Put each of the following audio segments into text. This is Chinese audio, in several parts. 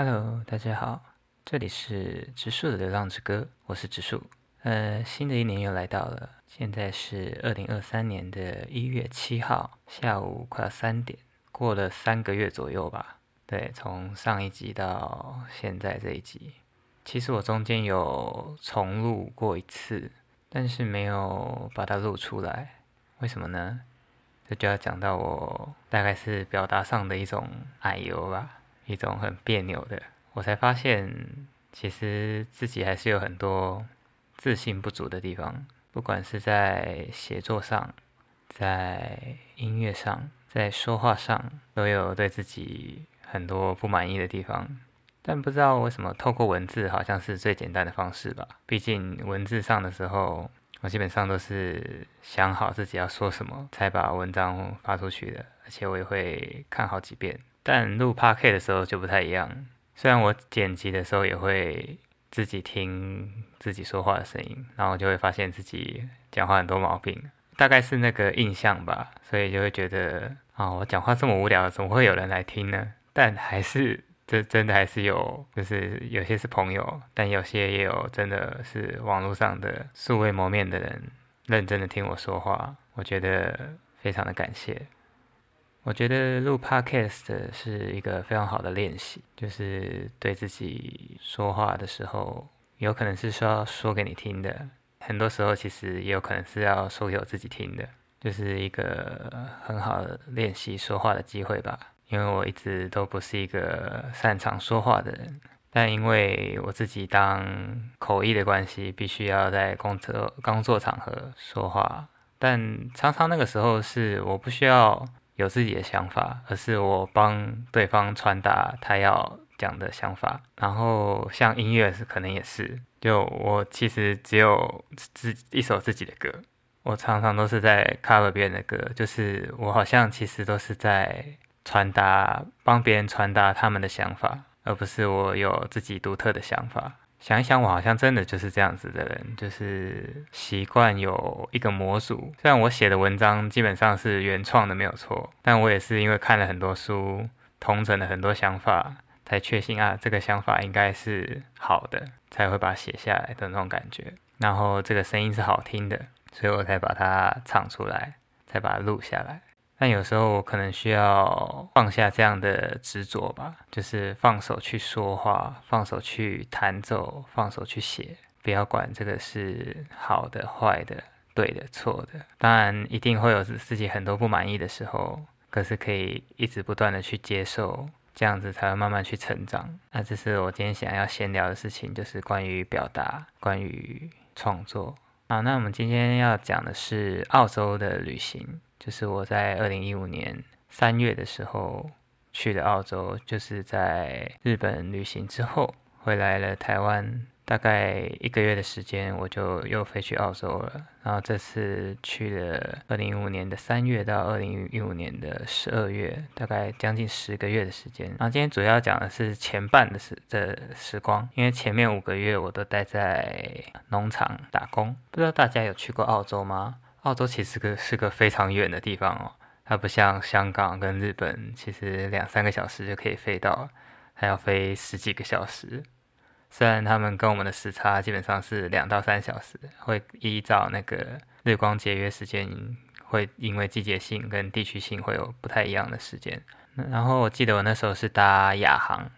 Hello，大家好，这里是植树的流浪之歌，我是植树。呃，新的一年又来到了，现在是二零二三年的一月七号下午快要三点，过了三个月左右吧。对，从上一集到现在这一集，其实我中间有重录过一次，但是没有把它录出来，为什么呢？这就要讲到我大概是表达上的一种矮油吧。一种很别扭的，我才发现，其实自己还是有很多自信不足的地方，不管是在写作上，在音乐上，在说话上，都有对自己很多不满意的地方。但不知道为什么，透过文字好像是最简单的方式吧。毕竟文字上的时候，我基本上都是想好自己要说什么，才把文章发出去的，而且我也会看好几遍。但录 p a r k 的时候就不太一样，虽然我剪辑的时候也会自己听自己说话的声音，然后就会发现自己讲话很多毛病，大概是那个印象吧，所以就会觉得啊，我讲话这么无聊，怎么会有人来听呢？但还是这真的还是有，就是有些是朋友，但有些也有真的是网络上的素未谋面的人认真的听我说话，我觉得非常的感谢。我觉得录 podcast 是一个非常好的练习，就是对自己说话的时候，有可能是需要说给你听的，很多时候其实也有可能是要说给我自己听的，就是一个很好的练习说话的机会吧。因为我一直都不是一个擅长说话的人，但因为我自己当口译的关系，必须要在工作工作场合说话，但常常那个时候是我不需要。有自己的想法，而是我帮对方传达他要讲的想法。然后像音乐是可能也是，就我其实只有自一首自己的歌，我常常都是在 cover 别人的歌，就是我好像其实都是在传达，帮别人传达他们的想法，而不是我有自己独特的想法。想一想，我好像真的就是这样子的人，就是习惯有一个模组。虽然我写的文章基本上是原创的，没有错，但我也是因为看了很多书，同整了很多想法，才确信啊，这个想法应该是好的，才会把它写下来的那种感觉。然后这个声音是好听的，所以我才把它唱出来，才把它录下来。但有时候我可能需要放下这样的执着吧，就是放手去说话，放手去弹奏，放手去写，不要管这个是好的、坏的、对的、错的。当然一定会有自己很多不满意的时候，可是可以一直不断的去接受，这样子才会慢慢去成长。那这是我今天想要闲聊的事情，就是关于表达，关于创作。好，那我们今天要讲的是澳洲的旅行。就是我在二零一五年三月的时候去的澳洲，就是在日本旅行之后回来了台湾。大概一个月的时间，我就又飞去澳洲了。然后这次去了二零一五年的三月到二零一五年的十二月，大概将近十个月的时间。然后今天主要讲的是前半的时的时光，因为前面五个月我都待在农场打工。不知道大家有去过澳洲吗？澳洲其实个是个非常远的地方哦，它不像香港跟日本，其实两三个小时就可以飞到，还要飞十几个小时。虽然他们跟我们的时差基本上是两到三小时，会依照那个日光节约时间，会因为季节性跟地区性会有不太一样的时间。然后我记得我那时候是搭亚航，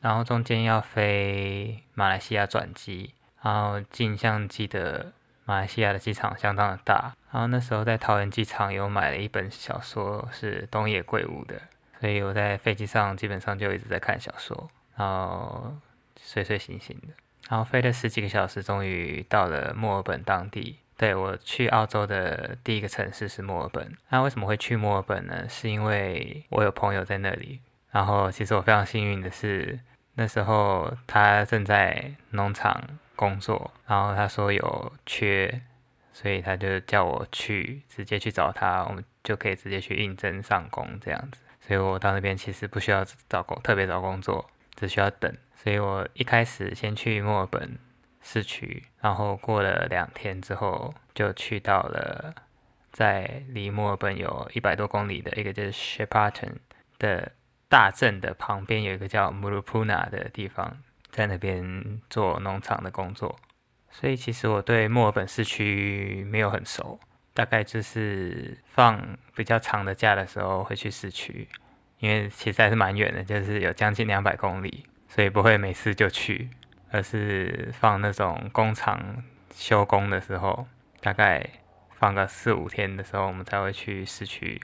然后中间要飞马来西亚转机，然后镜像记得马来西亚的机场相当的大。然后那时候在桃园机场有买了一本小说，是东野圭吾的，所以我在飞机上基本上就一直在看小说，然后睡睡醒醒的。然后飞了十几个小时，终于到了墨尔本当地。对我去澳洲的第一个城市是墨尔本。那为什么会去墨尔本呢？是因为我有朋友在那里。然后其实我非常幸运的是，那时候他正在农场工作，然后他说有缺。所以他就叫我去直接去找他，我们就可以直接去应征上工这样子。所以我到那边其实不需要找工，特别找工作，只需要等。所以我一开始先去墨尔本市区，然后过了两天之后，就去到了在离墨尔本有一百多公里的一个就是 Shepparton 的大镇的旁边有一个叫 Murupuna 的地方，在那边做农场的工作，所以其实我对墨尔本市区没有很熟，大概就是放比较长的假的时候会去市区，因为其实还是蛮远的，就是有将近两百公里，所以不会每次就去，而是放那种工厂休工的时候，大概放个四五天的时候，我们才会去市区。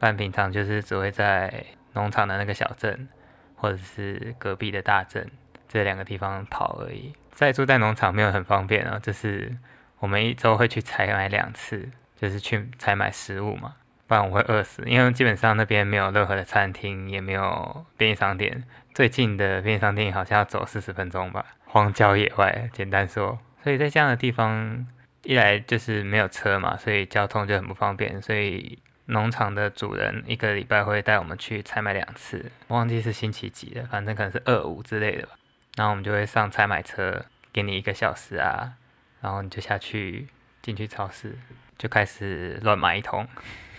但平常就是只会在。农场的那个小镇，或者是隔壁的大镇，这两个地方跑而已。在住在农场没有很方便啊，就是我们一周会去采买两次，就是去采买食物嘛，不然我会饿死。因为基本上那边没有任何的餐厅，也没有便利商店，最近的便利商店好像要走四十分钟吧，荒郊野外，简单说。所以在这样的地方，一来就是没有车嘛，所以交通就很不方便，所以。农场的主人一个礼拜会带我们去采买两次，忘记是星期几了，反正可能是二五之类的吧。然后我们就会上菜买车，给你一个小时啊，然后你就下去进去超市，就开始乱买一通。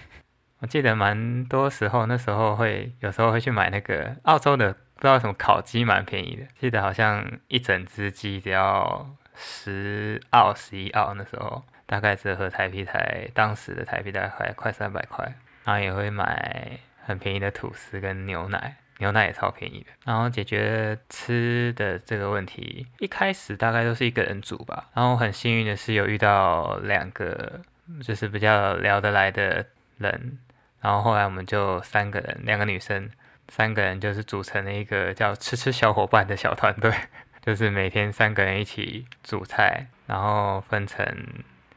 我记得蛮多时候，那时候会有时候会去买那个澳洲的，不知道什么烤鸡，蛮便宜的。记得好像一整只鸡只要十澳、十一澳，那时候。大概折合台币台当时的台币大概快三百块，然后也会买很便宜的吐司跟牛奶，牛奶也超便宜的。然后解决吃的这个问题，一开始大概都是一个人煮吧。然后很幸运的是有遇到两个就是比较聊得来的人，然后后来我们就三个人，两个女生，三个人就是组成了一个叫“吃吃小伙伴”的小团队，就是每天三个人一起煮菜，然后分成。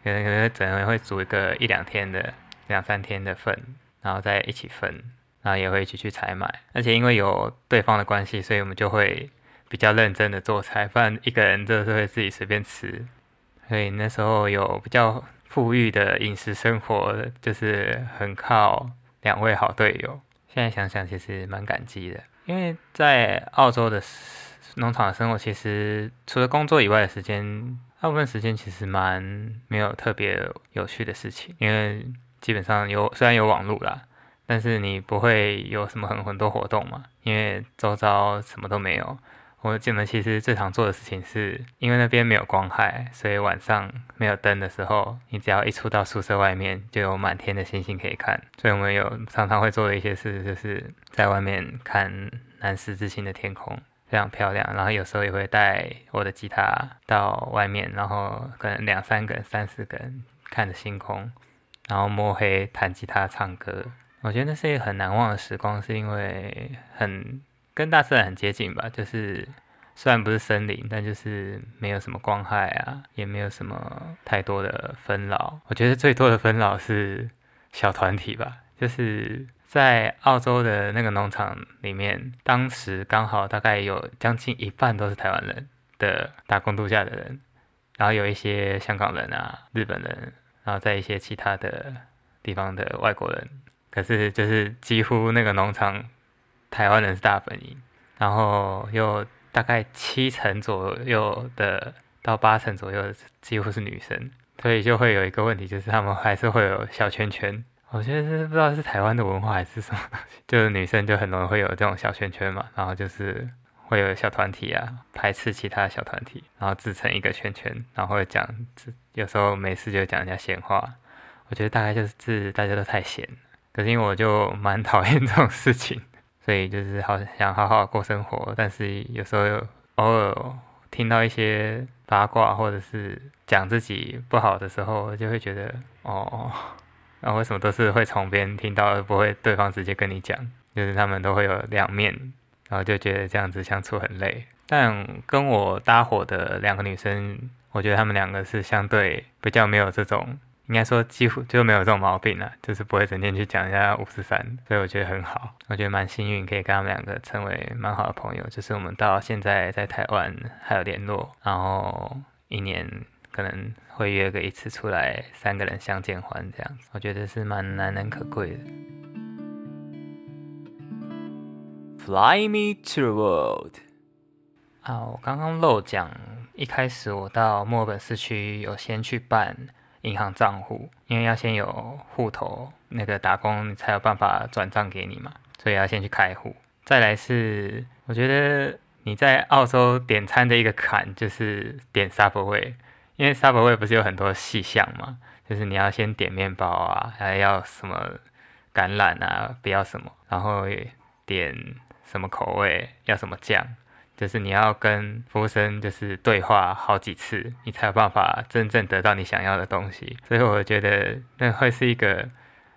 可能可能整人会煮一个一两天的、两三天的份，然后再一起分，然后也会一起去采买。而且因为有对方的关系，所以我们就会比较认真的做菜，不然一个人就是会自己随便吃。所以那时候有比较富裕的饮食生活，就是很靠两位好队友。现在想想，其实蛮感激的，因为在澳洲的农场生活，其实除了工作以外的时间。大部分时间其实蛮没有特别有趣的事情，因为基本上有虽然有网络啦，但是你不会有什么很很多活动嘛，因为周遭什么都没有。我进门其实最常做的事情是，因为那边没有光害，所以晚上没有灯的时候，你只要一出到宿舍外面，就有满天的星星可以看。所以我们有常常会做的一些事，就是在外面看南十字星的天空。非常漂亮，然后有时候也会带我的吉他到外面，然后可能两三个人、三四个人看着星空，然后摸黑弹吉他唱歌。我觉得那是一个很难忘的时光，是因为很跟大自然很接近吧。就是虽然不是森林，但就是没有什么光害啊，也没有什么太多的纷扰。我觉得最多的纷扰是小团体吧，就是。在澳洲的那个农场里面，当时刚好大概有将近一半都是台湾人的打工度假的人，然后有一些香港人啊、日本人，然后在一些其他的地方的外国人。可是就是几乎那个农场台湾人是大本营，然后又大概七成左右的到八成左右的几乎是女生，所以就会有一个问题，就是他们还是会有小圈圈。我觉得是不知道是台湾的文化还是什么东西，就是女生就很容易会有这种小圈圈嘛，然后就是会有小团体啊，排斥其他小团体，然后自成一个圈圈，然后讲，有时候没事就讲人家闲话。我觉得大概就是大家都太闲，可是因为我就蛮讨厌 这种事情，所以就是好想好好过生活，但是有时候偶尔听到一些八卦或者是讲自己不好的时候，就会觉得哦。然后为什么都是会从别人听到，而不会对方直接跟你讲？就是他们都会有两面，然后就觉得这样子相处很累。但跟我搭伙的两个女生，我觉得她们两个是相对比较没有这种，应该说几乎就没有这种毛病了，就是不会整天去讲人家五十三，所以我觉得很好。我觉得蛮幸运，可以跟他们两个成为蛮好的朋友。就是我们到现在在台湾还有联络，然后一年。可能会约个一次出来，三个人相见欢这样子，我觉得是蛮难能可贵的。Fly me to the world。啊，我刚刚漏讲，一开始我到墨尔本市区有先去办银行账户，因为要先有户头，那个打工才有办法转账给你嘛，所以要先去开户。再来是，我觉得你在澳洲点餐的一个坎就是点 Subway，因为 Subway 不是有很多细项嘛，就是你要先点面包啊，还要什么橄榄啊，不要什么，然后点什么口味，要什么酱，就是你要跟服务生就是对话好几次，你才有办法真正得到你想要的东西。所以我觉得那会是一个。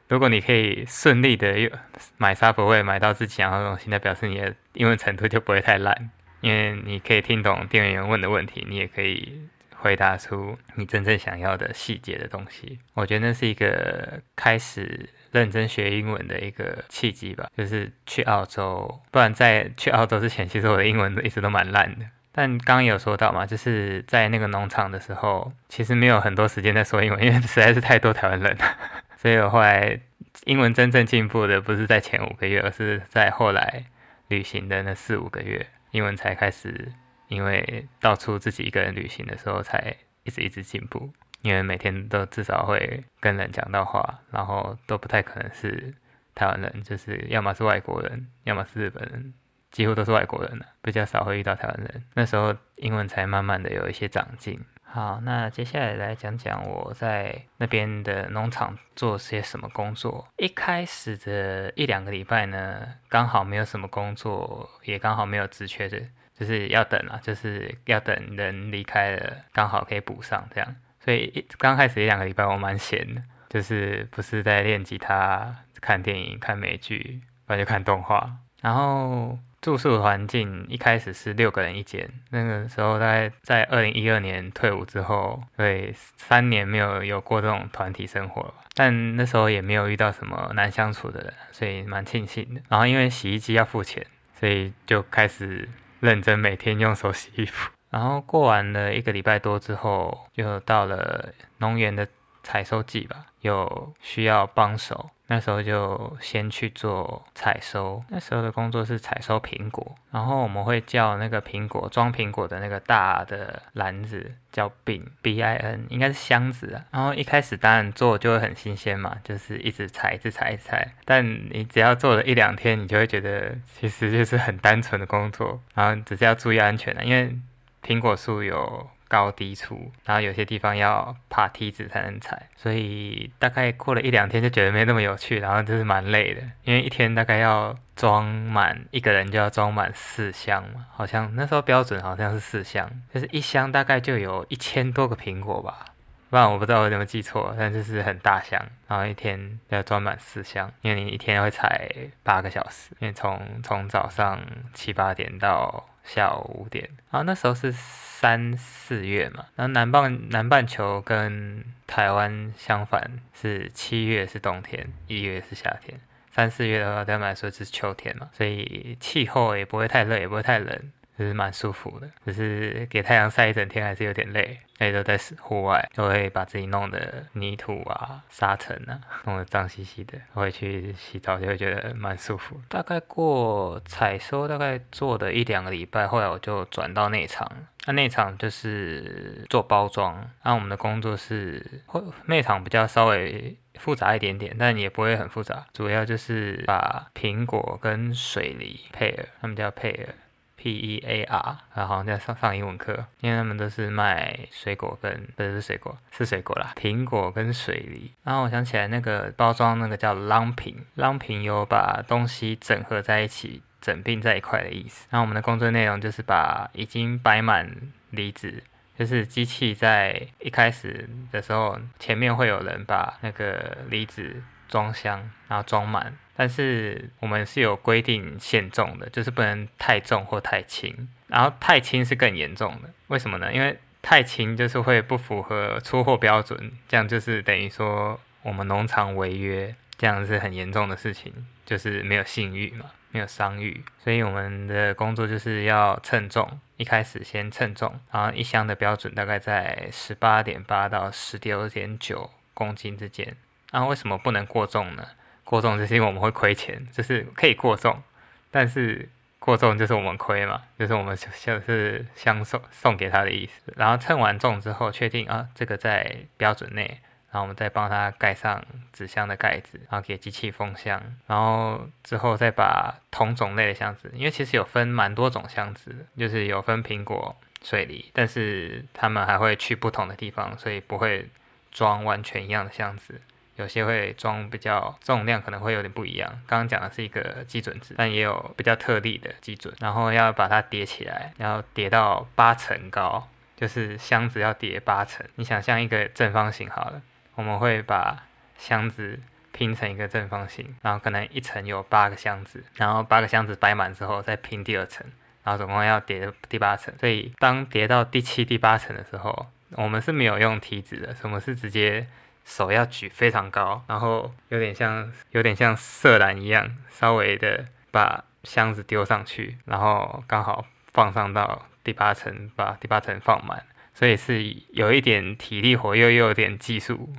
如果你可以顺利的买 Subway 买到自己想要的东西，那表示你的英文程度就不会太烂，因为你可以听懂店员问的问题，你也可以回答出你真正想要的细节的东西。我觉得那是一个开始认真学英文的一个契机吧，就是去澳洲。不然在去澳洲之前，其实我的英文一直都蛮烂的。但刚刚有说到嘛，就是在那个农场的时候，其实没有很多时间在说英文，因为实在是太多台湾人了。所以我后来英文真正进步的不是在前五个月，而是在后来旅行的那四五个月，英文才开始，因为到处自己一个人旅行的时候，才一直一直进步。因为每天都至少会跟人讲到话，然后都不太可能是台湾人，就是要么是外国人，要么是日本人，几乎都是外国人了，比较少会遇到台湾人。那时候英文才慢慢的有一些长进。好，那接下来来讲讲我在那边的农场做些什么工作。一开始的一两个礼拜呢，刚好没有什么工作，也刚好没有职缺的，就是要等啊，就是要等人离开了，刚好可以补上这样。所以刚开始一两个礼拜我蛮闲的，就是不是在练吉他、看电影、看美剧，不然就看动画，然后。住宿环境一开始是六个人一间，那个时候大概在二零一二年退伍之后，对三年没有有过这种团体生活，但那时候也没有遇到什么难相处的人，所以蛮庆幸的。然后因为洗衣机要付钱，所以就开始认真每天用手洗衣服。然后过完了一个礼拜多之后，就到了农园的采收季吧，有需要帮手。那时候就先去做采收，那时候的工作是采收苹果，然后我们会叫那个苹果装苹果的那个大的篮子叫 bin，b i n，应该是箱子啊。然后一开始当然做就会很新鲜嘛，就是一直采，一直采，一直采。但你只要做了一两天，你就会觉得其实就是很单纯的工作，然后只是要注意安全的，因为苹果树有。高低处，然后有些地方要爬梯子才能踩，所以大概过了一两天就觉得没那么有趣，然后就是蛮累的，因为一天大概要装满一个人就要装满四箱嘛，好像那时候标准好像是四箱，就是一箱大概就有一千多个苹果吧，不然我不知道我有没有记错，但就是很大箱，然后一天要装满四箱，因为你一天会采八个小时，因为从从早上七八点到。下午五点，然后那时候是三四月嘛，然后南半南半球跟台湾相反，是七月是冬天，一月是夏天，三四月的话对他们来说是秋天嘛，所以气候也不会太热，也不会太冷。就是蛮舒服的，只是给太阳晒一整天还是有点累。那都在户外，都会把自己弄得泥土啊、沙尘啊，弄得脏兮兮的。回去洗澡就会觉得蛮舒服。大概过采收，大概做的一两个礼拜，后来我就转到内场。那内场就是做包装。那我们的工作是，内场比较稍微复杂一点点，但也不会很复杂。主要就是把苹果跟水梨配尔，他们叫配尔。P E A R，然后在上上英文课，因为他们都是卖水果跟不是水果是水果啦，苹果跟水梨。然后我想起来那个包装那个叫 lumping，lumping 有把东西整合在一起、整并在一块的意思。然后我们的工作内容就是把已经摆满梨子，就是机器在一开始的时候，前面会有人把那个梨子装箱，然后装满。但是我们是有规定限重的，就是不能太重或太轻，然后太轻是更严重的。为什么呢？因为太轻就是会不符合出货标准，这样就是等于说我们农场违约，这样是很严重的事情，就是没有信誉嘛，没有商誉。所以我们的工作就是要称重，一开始先称重，然后一箱的标准大概在十八点八到十六点九公斤之间。然后为什么不能过重呢？过重就是因为我们会亏钱，就是可以过重，但是过重就是我们亏嘛，就是我们就是相送送给他的意思。然后称完重之后，确定啊这个在标准内，然后我们再帮他盖上纸箱的盖子，然后给机器封箱，然后之后再把同种类的箱子，因为其实有分蛮多种箱子，就是有分苹果、水梨，但是他们还会去不同的地方，所以不会装完全一样的箱子。有些会装比较重量，可能会有点不一样。刚刚讲的是一个基准值，但也有比较特例的基准。然后要把它叠起来，然后叠到八层高，就是箱子要叠八层。你想象一个正方形好了，我们会把箱子拼成一个正方形，然后可能一层有八个箱子，然后八个箱子摆满之后再拼第二层，然后总共要叠第八层。所以当叠到第七、第八层的时候，我们是没有用梯子的，我们是直接。手要举非常高，然后有点像有点像射篮一样，稍微的把箱子丢上去，然后刚好放上到第八层，把第八层放满，所以是有一点体力活，又又有点技术，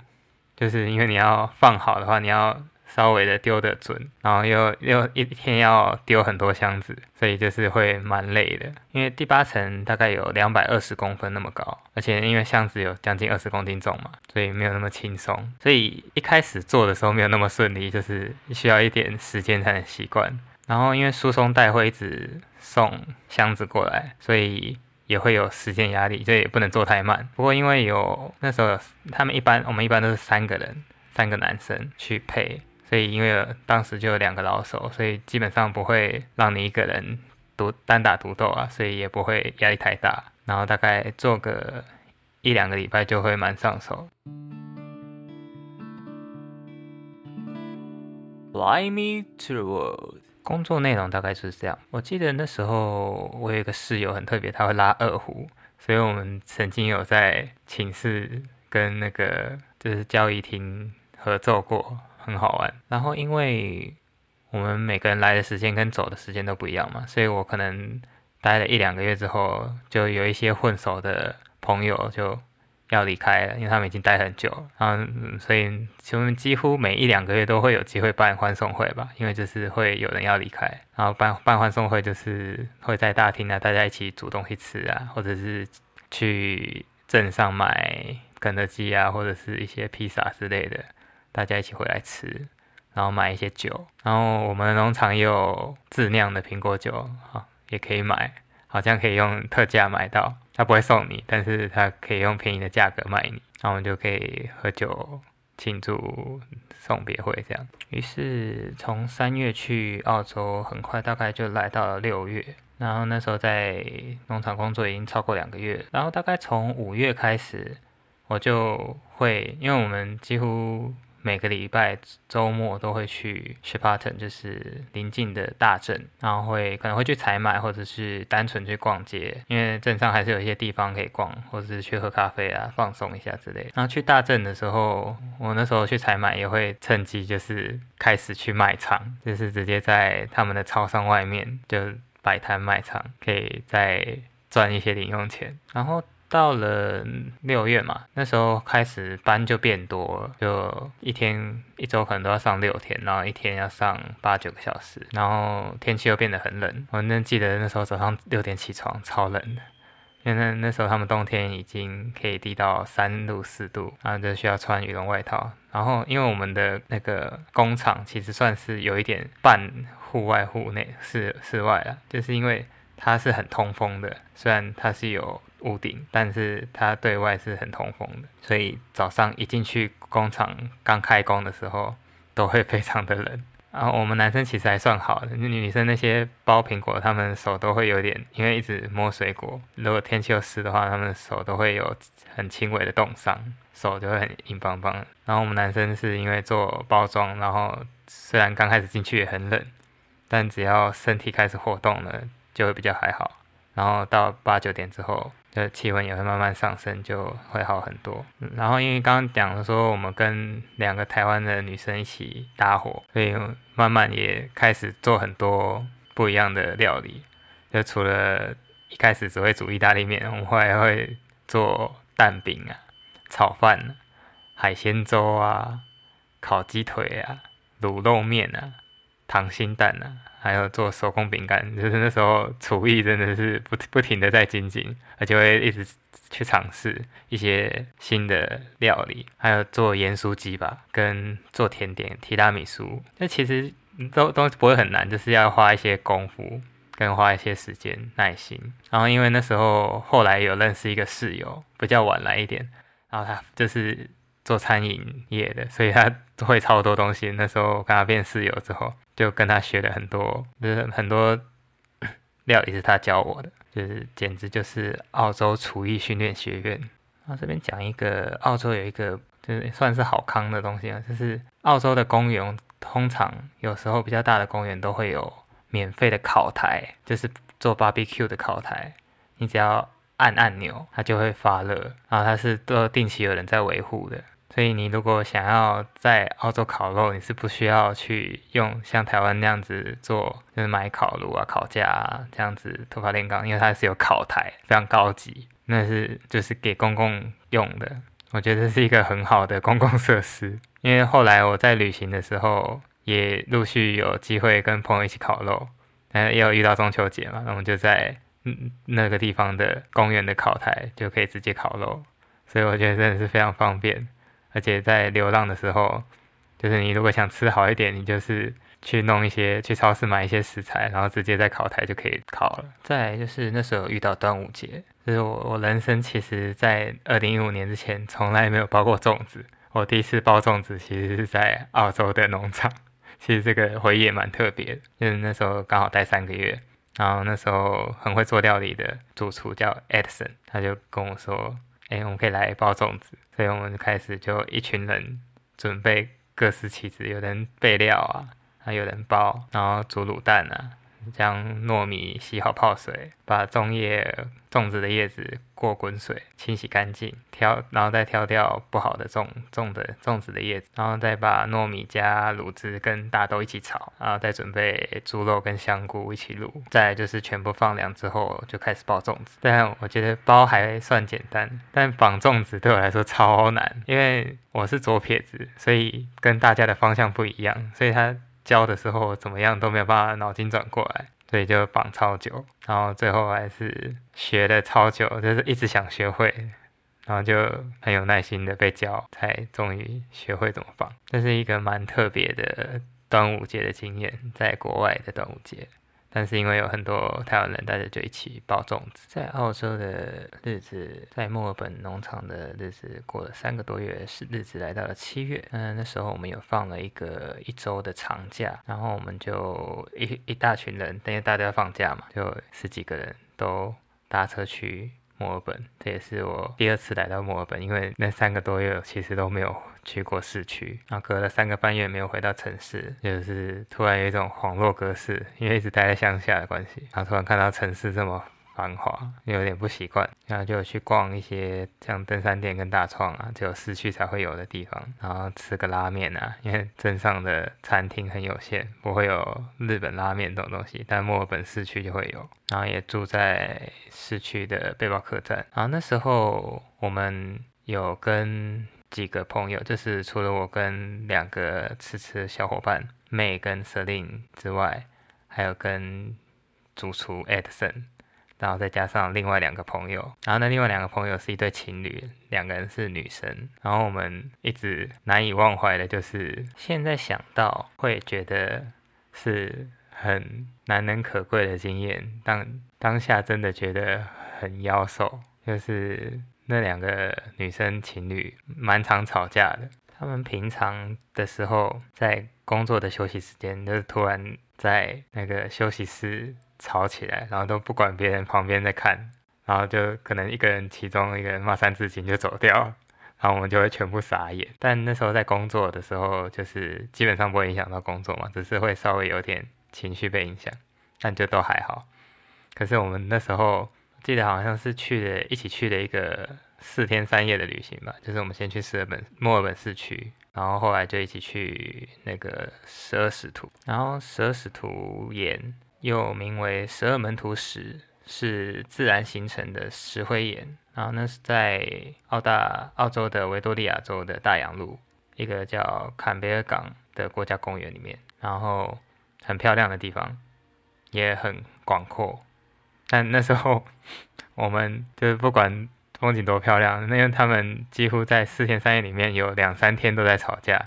就是因为你要放好的话，你要。稍微的丢的准，然后又又一天要丢很多箱子，所以就是会蛮累的。因为第八层大概有两百二十公分那么高，而且因为箱子有将近二十公斤重嘛，所以没有那么轻松。所以一开始做的时候没有那么顺利，就是需要一点时间才能习惯。然后因为输送带会一直送箱子过来，所以也会有时间压力，就也不能做太慢。不过因为有那时候他们一般我们一般都是三个人，三个男生去配。所以，因为当时就有两个老手，所以基本上不会让你一个人独单打独斗啊，所以也不会压力太大。然后大概做个一两个礼拜就会蛮上手。Fly me to the world。工作内容大概就是这样。我记得那时候我有一个室友很特别，他会拉二胡，所以我们曾经有在寝室跟那个就是交易厅合奏过。很好玩，然后因为我们每个人来的时间跟走的时间都不一样嘛，所以我可能待了一两个月之后，就有一些混熟的朋友就要离开了，因为他们已经待很久，嗯，所以我们几乎每一两个月都会有机会办欢送会吧，因为就是会有人要离开，然后办办欢送会就是会在大厅啊，大家一起煮东西吃啊，或者是去镇上买肯德基啊，或者是一些披萨之类的。大家一起回来吃，然后买一些酒，然后我们农场也有自酿的苹果酒，哈，也可以买，好像可以用特价买到，他不会送你，但是他可以用便宜的价格卖你，然后我们就可以喝酒庆祝送别会这样。于是从三月去澳洲，很快大概就来到了六月，然后那时候在农场工作已经超过两个月，然后大概从五月开始，我就会，因为我们几乎。每个礼拜周末都会去 s h i p a t o n 就是邻近的大镇，然后会可能会去采买，或者是单纯去逛街，因为镇上还是有一些地方可以逛，或者是去喝咖啡啊，放松一下之类。然后去大镇的时候，我那时候去采买也会趁机就是开始去卖场，就是直接在他们的超商外面就摆摊卖场，可以再赚一些零用钱，然后。到了六月嘛，那时候开始班就变多了，就一天一周可能都要上六天，然后一天要上八九个小时，然后天气又变得很冷。我那记得那时候早上六点起床，超冷的，因为那那时候他们冬天已经可以低到三度四度，然后就需要穿羽绒外套。然后因为我们的那个工厂其实算是有一点半户外户内室室外了，就是因为它是很通风的，虽然它是有。屋顶，但是它对外是很通风的，所以早上一进去工厂刚开工的时候，都会非常的冷。然后我们男生其实还算好的，女生那些剥苹果，他们手都会有点，因为一直摸水果，如果天气又湿的话，他们手都会有很轻微的冻伤，手就会很硬邦邦。然后我们男生是因为做包装，然后虽然刚开始进去也很冷，但只要身体开始活动了，就会比较还好。然后到八九点之后。的气温也会慢慢上升，就会好很多。然后因为刚刚讲说我们跟两个台湾的女生一起搭伙，所以慢慢也开始做很多不一样的料理。就除了一开始只会煮意大利面，我们后来会做蛋饼啊、炒饭、海鲜粥啊、烤鸡腿啊、卤肉面啊溏心蛋啊，还有做手工饼干，就是那时候厨艺真的是不不停的在精进，而且会一直去尝试一些新的料理，还有做盐酥鸡吧，跟做甜点提拉米苏，那其实都都不会很难，就是要花一些功夫。跟花一些时间耐心，然后因为那时候后来有认识一个室友，比较晚来一点，然后他就是做餐饮业的，所以他会超多东西。那时候我跟他变室友之后，就跟他学了很多，就是很多料理是他教我的，就是简直就是澳洲厨艺训练学院。然后这边讲一个澳洲有一个就是算是好康的东西啊，就是澳洲的公园通常有时候比较大的公园都会有。免费的烤台就是做 barbecue 的烤台，你只要按按钮，它就会发热。然后它是都定期有人在维护的，所以你如果想要在澳洲烤肉，你是不需要去用像台湾那样子做，就是买烤炉啊、烤架啊这样子突发炼钢，因为它是有烤台，非常高级，那是就是给公共用的。我觉得是一个很好的公共设施，因为后来我在旅行的时候。也陆续有机会跟朋友一起烤肉，但，也有遇到中秋节嘛，那我们就在嗯那个地方的公园的烤台就可以直接烤肉，所以我觉得真的是非常方便。而且在流浪的时候，就是你如果想吃好一点，你就是去弄一些去超市买一些食材，然后直接在烤台就可以烤了。再就是那时候遇到端午节，就是我我人生其实在二零一五年之前从来没有包过粽子，我第一次包粽子其实是在澳洲的农场。其实这个回忆也蛮特别的，因为那时候刚好待三个月，然后那时候很会做料理的主厨叫 Edison，他就跟我说：“哎，我们可以来包粽子。”所以我们就开始就一群人准备各司其职，有人备料啊，还有人包，然后煮卤蛋啊。将糯米洗好泡水，把粽叶粽子的叶子过滚水清洗干净，挑然后再挑掉不好的粽粽的粽子的叶子，然后再把糯米加卤汁跟大豆一起炒，然后再准备猪肉跟香菇一起卤，再就是全部放凉之后就开始包粽子。但我觉得包还算简单，但绑粽子对我来说超难，因为我是左撇子，所以跟大家的方向不一样，所以它。教的时候怎么样都没有办法脑筋转过来，所以就绑超久，然后最后还是学的超久，就是一直想学会，然后就很有耐心的被教，才终于学会怎么绑。这是一个蛮特别的端午节的经验，在国外的端午节。但是因为有很多台湾人，大家就一起包粽子。在澳洲的日子，在墨尔本农场的日子过了三个多月，是日子来到了七月。嗯，那时候我们有放了一个一周的长假，然后我们就一一大群人，等于大家要放假嘛，就十几个人都搭车去。墨尔本，这也是我第二次来到墨尔本，因为那三个多月其实都没有去过市区，然后隔了三个半月没有回到城市，就是突然有一种恍若隔世，因为一直待在乡下的关系，然后突然看到城市这么。繁华有点不习惯，然后就去逛一些像登山店跟大创啊，只有市区才会有的地方，然后吃个拉面啊，因为镇上的餐厅很有限，不会有日本拉面这种东西，但墨尔本市区就会有。然后也住在市区的背包客栈，然后那时候我们有跟几个朋友，就是除了我跟两个吃吃小伙伴 May 跟 Selin 之外，还有跟主厨 Edson。然后再加上另外两个朋友，然后那另外两个朋友是一对情侣，两个人是女生。然后我们一直难以忘怀的就是，现在想到会觉得是很难能可贵的经验。当当下真的觉得很妖兽，就是那两个女生情侣蛮常吵架的。他们平常的时候在工作的休息时间，就是突然在那个休息室。吵起来，然后都不管别人旁边在看，然后就可能一个人其中一个人骂三字经就走掉，然后我们就会全部傻眼。但那时候在工作的时候，就是基本上不会影响到工作嘛，只是会稍微有点情绪被影响，但就都还好。可是我们那时候记得好像是去了一起去了一个四天三夜的旅行吧，就是我们先去斯尔本墨尔本市区，然后后来就一起去那个十二使徒，然后十二使徒岩。又名为十二门徒石，是自然形成的石灰岩。然后那是在澳大澳洲的维多利亚州的大洋路一个叫坎贝尔港的国家公园里面。然后很漂亮的地方，也很广阔。但那时候我们就是不管风景多漂亮，因为他们几乎在四天三夜里面有两三天都在吵架，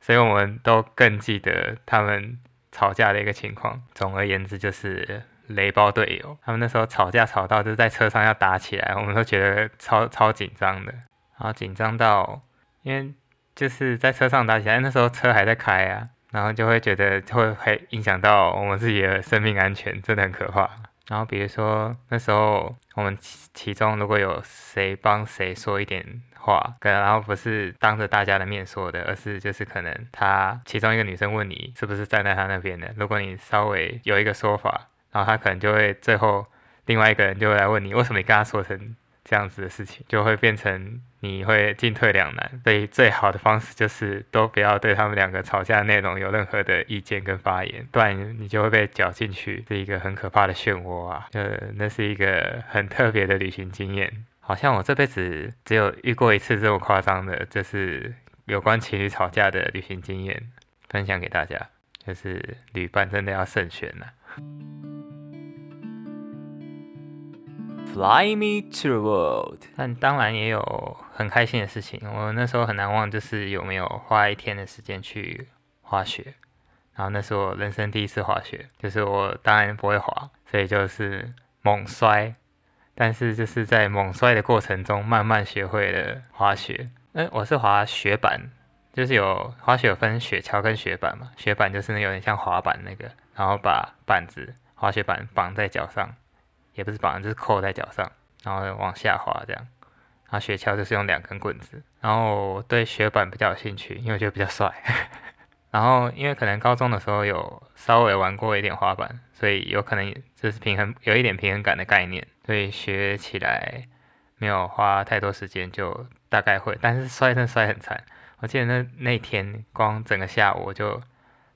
所以我们都更记得他们吵架的一个情况。总而言之，就是雷包队友，他们那时候吵架吵到就是在车上要打起来，我们都觉得超超紧张的，然后紧张到因为就是在车上打起来，那时候车还在开啊。然后就会觉得会会影响到我们自己的生命安全，真的很可怕。然后比如说那时候我们其中如果有谁帮谁说一点话，可能然后不是当着大家的面说的，而是就是可能他其中一个女生问你是不是站在他那边的，如果你稍微有一个说法，然后他可能就会最后另外一个人就会来问你为什么你跟他说成。这样子的事情就会变成你会进退两难，所以最好的方式就是都不要对他们两个吵架内容有任何的意见跟发言，不然你就会被搅进去，是一个很可怕的漩涡啊！呃，那是一个很特别的旅行经验，好像我这辈子只有遇过一次这么夸张的，就是有关情侣吵架的旅行经验，分享给大家，就是旅伴真的要慎选呐。Fly me to the world，但当然也有很开心的事情。我那时候很难忘，就是有没有花一天的时间去滑雪。然后那是我人生第一次滑雪，就是我当然不会滑，所以就是猛摔。但是就是在猛摔的过程中，慢慢学会了滑雪。嗯，我是滑雪板，就是有滑雪有分雪橇跟雪板嘛。雪板就是那有点像滑板那个，然后把板子滑雪板绑在脚上。也不是绑，就是扣在脚上，然后往下滑这样。然后雪橇就是用两根棍子。然后对雪板比较有兴趣，因为我觉得比较帅。然后因为可能高中的时候有稍微玩过一点滑板，所以有可能就是平衡有一点平衡感的概念，所以学起来没有花太多时间就大概会。但是摔真摔很惨，我记得那那天光整个下午我就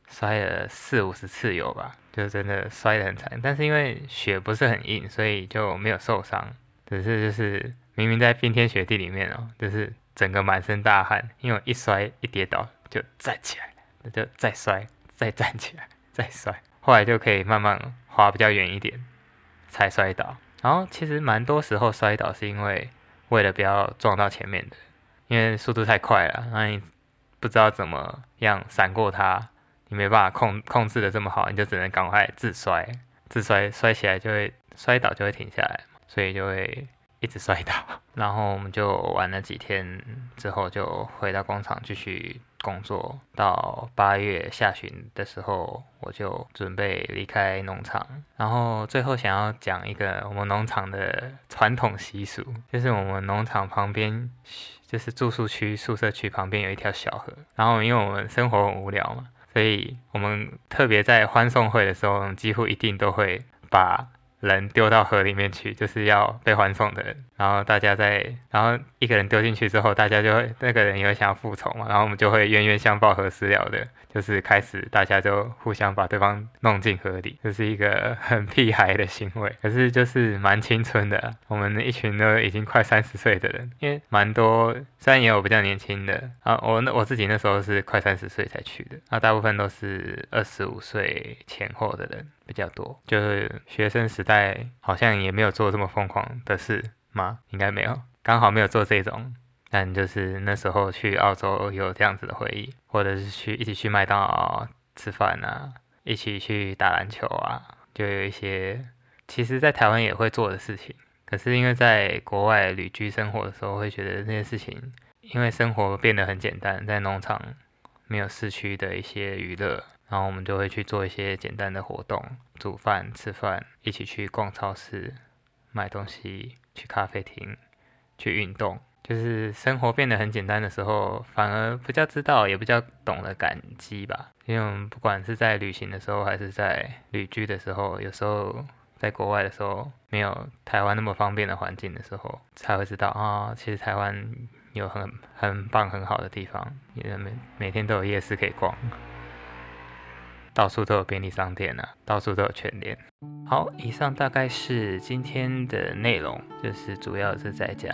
摔了四五十次有吧。就真的摔得很惨，但是因为雪不是很硬，所以就没有受伤。只是就是明明在冰天雪地里面哦，就是整个满身大汗，因为一摔一跌倒就站起来，就再摔再站起来再摔，后来就可以慢慢滑比较远一点才摔倒。然后其实蛮多时候摔倒是因为为了不要撞到前面的，因为速度太快了，那你不知道怎么样闪过它。你没办法控控制的这么好，你就只能赶快自摔，自摔摔起来就会摔倒就会停下来，所以就会一直摔倒。然后我们就玩了几天之后，就回到工厂继续工作。到八月下旬的时候，我就准备离开农场。然后最后想要讲一个我们农场的传统习俗，就是我们农场旁边就是住宿区、宿舍区旁边有一条小河。然后因为我们生活很无聊嘛。所以我们特别在欢送会的时候，几乎一定都会把人丢到河里面去，就是要被欢送的人。然后大家在，然后一个人丢进去之后，大家就会那个人也会想要复仇嘛，然后我们就会冤冤相报何时了的。就是开始，大家就互相把对方弄进河里，这是一个很屁孩的行为，可是就是蛮青春的。我们一群都已经快三十岁的人，因为蛮多，虽然也有比较年轻的啊，我那我自己那时候是快三十岁才去的，那大部分都是二十五岁前后的人比较多。就是学生时代好像也没有做这么疯狂的事吗？应该没有，刚好没有做这种。但就是那时候去澳洲有这样子的回忆，或者是去一起去麦当劳吃饭啊，一起去打篮球啊，就有一些其实在台湾也会做的事情。可是因为在国外旅居生活的时候，会觉得那些事情，因为生活变得很简单，在农场没有市区的一些娱乐，然后我们就会去做一些简单的活动，煮饭、吃饭，一起去逛超市、买东西，去咖啡厅，去运动。就是生活变得很简单的时候，反而比较知道，也比较懂得感激吧。因为我们不管是在旅行的时候，还是在旅居的时候，有时候在国外的时候，没有台湾那么方便的环境的时候，才会知道啊，其实台湾有很很棒、很好的地方，也每每天都有夜市可以逛。到处都有便利商店啊，到处都有全联。好，以上大概是今天的内容，就是主要是在讲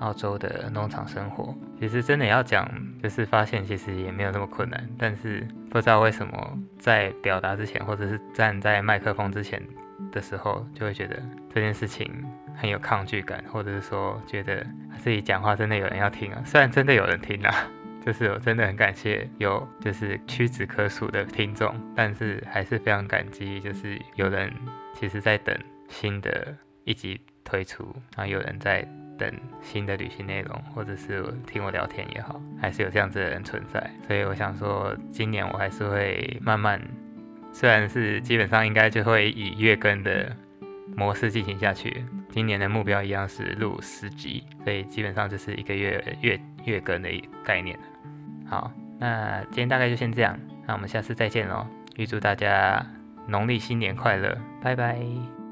澳洲的农场生活。其实真的要讲，就是发现其实也没有那么困难，但是不知道为什么在表达之前，或者是站在麦克风之前的时候，就会觉得这件事情很有抗拒感，或者是说觉得自己讲话真的有人要听啊。虽然真的有人听啊，就是我真的很感谢有就是屈指可数的听众，但是还是非常感激，就是有人其实在等新的一集推出，然后有人在。等新的旅行内容，或者是听我聊天也好，还是有这样子的人存在。所以我想说，今年我还是会慢慢，虽然是基本上应该就会以月更的模式进行下去。今年的目标一样是录十集，所以基本上就是一个月月月更的概念好，那今天大概就先这样，那我们下次再见喽！预祝大家农历新年快乐，拜拜。